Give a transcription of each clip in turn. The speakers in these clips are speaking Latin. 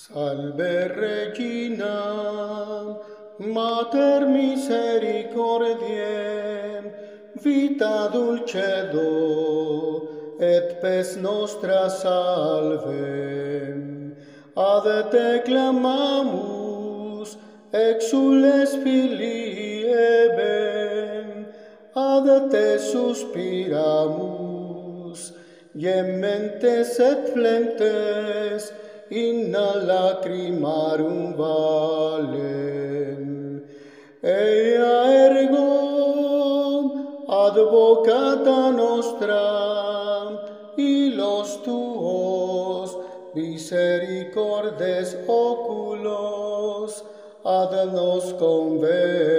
Salve Regina, Mater misericordiae, vita dulcedo, et pes nostra salve. Ad te clamamus, exules filii eben, ad te suspiramus, gementes et flentes, in lacrimarum valem. Eia ergo advocata nostra, ilos tuos misericordes oculos, ad nos convertem.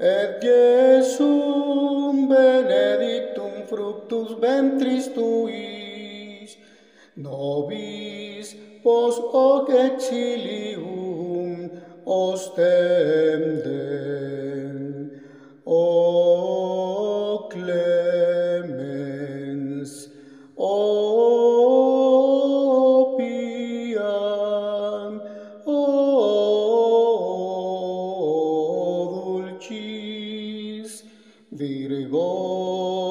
Et Jesum benedictum fructus ventris tui, nobis pos hoc exilium ostendem. O clemens, o piam, o dulcis, Virgo,